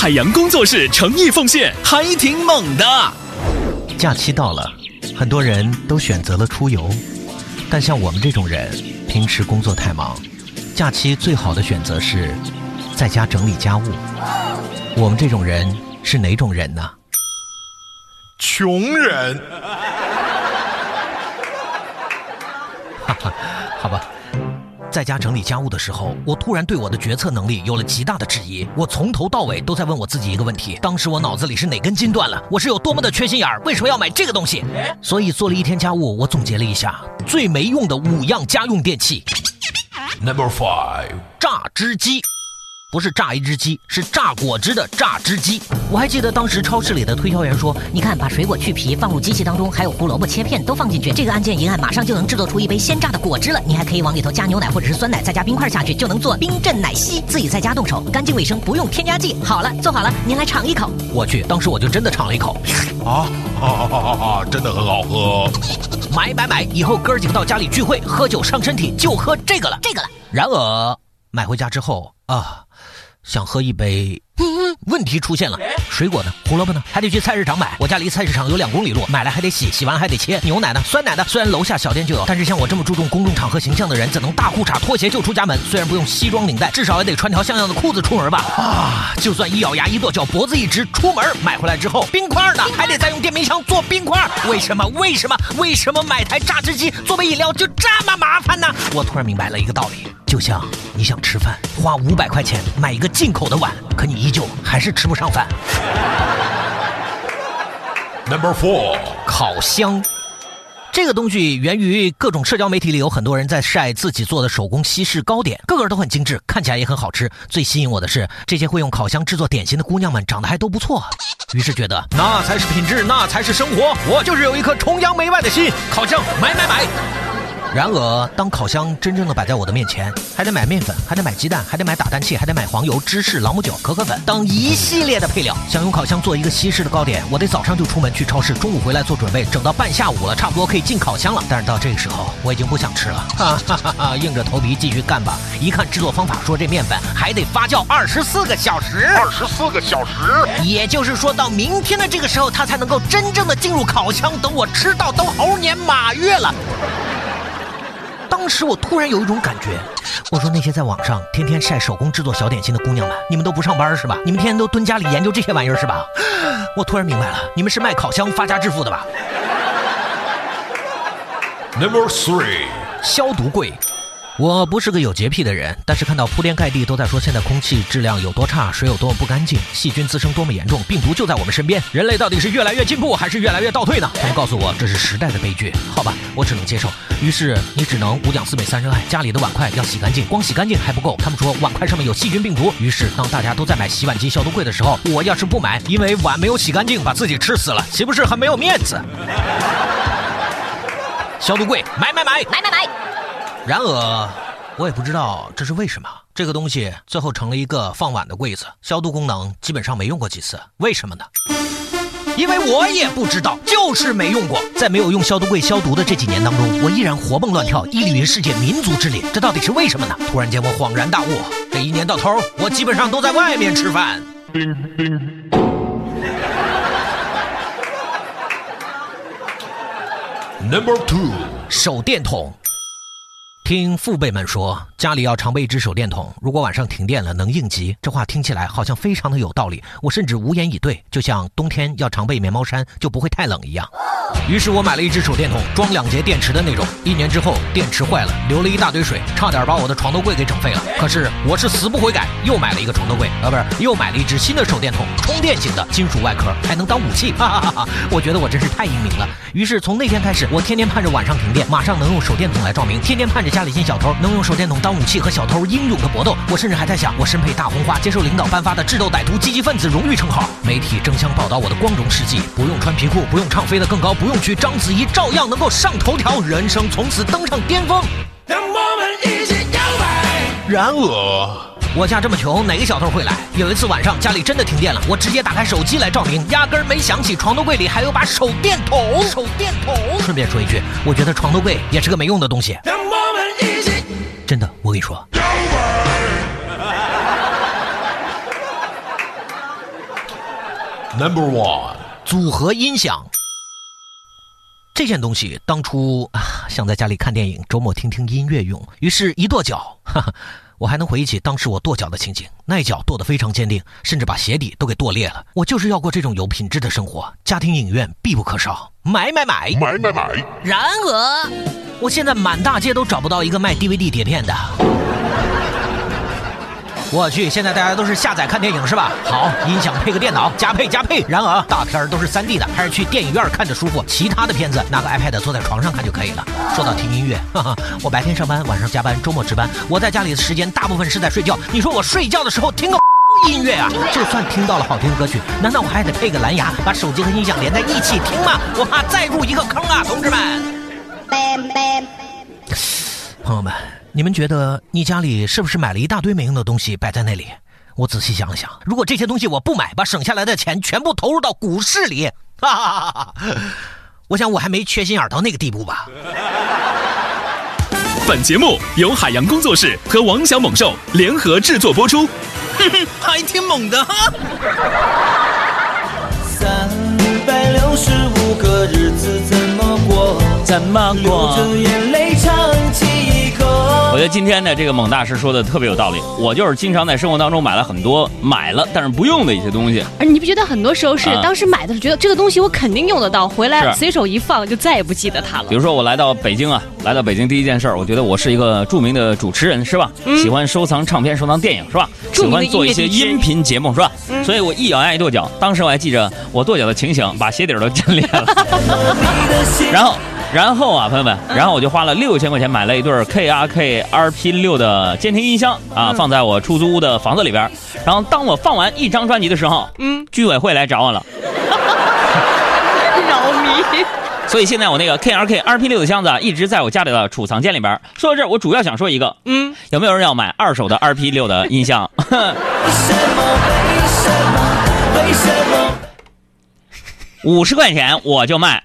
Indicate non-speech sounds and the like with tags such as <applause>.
海洋工作室诚意奉献，还挺猛的。假期到了，很多人都选择了出游，但像我们这种人，平时工作太忙，假期最好的选择是在家整理家务。我们这种人是哪种人呢？穷人。哈哈，好吧。在家整理家务的时候，我突然对我的决策能力有了极大的质疑。我从头到尾都在问我自己一个问题：当时我脑子里是哪根筋断了？我是有多么的缺心眼儿？为什么要买这个东西？<laughs> 所以做了一天家务，我总结了一下最没用的五样家用电器。Number five，榨汁机。不是榨一只鸡，是榨果汁的榨汁机。我还记得当时超市里的推销员说：“你看，把水果去皮放入机器当中，还有胡萝卜切片都放进去，这个按键一按，马上就能制作出一杯鲜榨的果汁了。你还可以往里头加牛奶或者是酸奶，再加冰块下去，就能做冰镇奶昔。自己在家动手，干净卫生，不用添加剂。好了，做好了，您来尝一口。我去，当时我就真的尝了一口，啊，<laughs> 哈哈哈哈真的很好喝。买买买！以后哥儿几个到家里聚会，喝酒伤身体，就喝这个了，这个了。然而买回家之后啊。想喝一杯，问题出现了，水果呢？胡萝卜呢？还得去菜市场买。我家离菜市场有两公里路，买来还得洗，洗完还得切。牛奶呢？酸奶呢？虽然楼下小店就有，但是像我这么注重公众场合形象的人，怎能大裤衩拖鞋就出家门？虽然不用西装领带，至少也得穿条像样的裤子出门吧？啊！就算一咬牙一跺脚，脖子一直出门，买回来之后，冰块呢？还得再用电冰箱做冰块。为什么？为什么？为什么买台榨汁机做杯饮料就这么麻烦呢？我突然明白了一个道理。就像你想吃饭，花五百块钱买一个进口的碗，可你依旧还是吃不上饭。Number four，烤箱，这个东西源于各种社交媒体里有很多人在晒自己做的手工西式糕点，个个都很精致，看起来也很好吃。最吸引我的是这些会用烤箱制作点心的姑娘们长得还都不错，于是觉得那才是品质，那才是生活。我就是有一颗崇洋媚外的心，烤箱买买买。然而，当烤箱真正的摆在我的面前，还得买面粉，还得买鸡蛋，还得买打蛋器，还得买黄油、芝士、朗姆酒、可可粉等一系列的配料。想用烤箱做一个西式的糕点，我得早上就出门去超市，中午回来做准备，整到半下午了，差不多可以进烤箱了。但是到这个时候，我已经不想吃了，哈哈哈哈！硬着头皮继续干吧。一看制作方法，说这面粉还得发酵二十四个小时，二十四个小时，也就是说到明天的这个时候，它才能够真正的进入烤箱。等我吃到都猴年马月了。当时我突然有一种感觉，我说那些在网上天天晒手工制作小点心的姑娘们，你们都不上班是吧？你们天天都蹲家里研究这些玩意儿是吧？我突然明白了，你们是卖烤箱发家致富的吧？Number three，消毒柜。我不是个有洁癖的人，但是看到铺天盖地都在说现在空气质量有多差，水有多么不干净，细菌滋生多么严重，病毒就在我们身边，人类到底是越来越进步还是越来越倒退呢？他们告诉我这是时代的悲剧，好吧，我只能接受。于是你只能五讲四美三热爱，家里的碗筷要洗干净，光洗干净还不够，他们说碗筷上面有细菌病毒。于是当大家都在买洗碗机消毒柜的时候，我要是不买，因为碗没有洗干净，把自己吃死了，岂不是很没有面子？消毒柜买买买买买买。<laughs> 然而。我也不知道这是为什么，这个东西最后成了一个放碗的柜子，消毒功能基本上没用过几次，为什么呢？因为我也不知道，就是没用过。在没有用消毒柜消毒的这几年当中，我依然活蹦乱跳，屹立于世界民族之林，这到底是为什么呢？突然间我恍然大悟，这一年到头，我基本上都在外面吃饭。Number two，手电筒。听父辈们说，家里要常备一只手电筒，如果晚上停电了能应急。这话听起来好像非常的有道理，我甚至无言以对，就像冬天要常备棉毛衫就不会太冷一样。于是我买了一只手电筒，装两节电池的那种。一年之后，电池坏了，流了一大堆水，差点把我的床头柜给整废了。可是我是死不悔改，又买了一个床头柜，啊，不是，又买了一只新的手电筒，充电型的，金属外壳，还能当武器。哈哈哈哈！我觉得我真是太英明了。于是从那天开始，我天天盼着晚上停电，马上能用手电筒来照明，天天盼着。家里进小偷，能用手电筒当武器和小偷英勇的搏斗。我甚至还在想，我身佩大红花，接受领导颁发的智斗歹徒积极分子荣誉称号。媒体争相报道我的光荣事迹，不用穿皮裤，不用唱飞得更高，不用娶章子怡，照样能够上头条，人生从此登上巅峰。让我们一起摇摆。然而，我家这么穷，哪个小偷会来？有一次晚上家里真的停电了，我直接打开手机来照明，压根儿没想起床头柜里还有把手电筒。手电筒。顺便说一句，我觉得床头柜也是个没用的东西。我跟你说。Number one，组合音响。这件东西当初啊，想在家里看电影，周末听听音乐用，于是一跺脚，哈哈，我还能回忆起当时我跺脚的情景，那一脚跺得非常坚定，甚至把鞋底都给跺裂了。我就是要过这种有品质的生活，家庭影院必不可少，买买买！买买买！然而，我现在满大街都找不到一个卖 DVD 碟片的。我去，现在大家都是下载看电影是吧？好，音响配个电脑，加配加配。然而，大片儿都是 3D 的，还是去电影院看着舒服。其他的片子拿个 iPad 坐在床上看就可以了。说到听音乐，哈哈，我白天上班，晚上加班，周末值班，我在家里的时间大部分是在睡觉。你说我睡觉的时候听个音乐啊？就算听到了好听的歌曲，难道我还得配个蓝牙，把手机和音响连在一起听吗？我怕再入一个坑啊，同志们！朋友们。你们觉得你家里是不是买了一大堆没用的东西摆在那里？我仔细想了想，如果这些东西我不买，把省下来的钱全部投入到股市里，哈哈哈哈我想我还没缺心眼到那个地步吧。本节目由海洋工作室和王小猛兽联合制作播出，哼哼，还挺猛的哈。三百六十五个日子怎么过？怎么流过？我觉得今天呢这个猛大师说的特别有道理。我就是经常在生活当中买了很多买了但是不用的一些东西。而你不觉得很多时候是啊当时买的时候觉得这个东西我肯定用得到，回来随手一放就再也不记得它了比。如说我来到北京啊，来到北京第一件事儿，我觉得我是一个著名的主持人，是吧？喜欢收藏唱片、收藏电影，是吧？喜欢做一些音频节目，是吧？所以我一咬牙一跺脚，当时我还记着我跺脚的情形，把鞋底儿都 <laughs> 震裂了。<laughs> 然后，然后啊，朋友们，然后我就花了六千块钱买了一对 KRK RP 六的监听音箱啊，放在我出租屋的房子里边。然后当我放完一张专辑的时候，嗯，居委会来找我了。<laughs> 扰民。所以现在我那个 KRK RP 六的箱子啊，一直在我家里的储藏间里边。说到这儿，我主要想说一个，嗯，有没有人要买二手的 RP 六的音箱？为什么？为什么？为什么？五十块钱我就卖。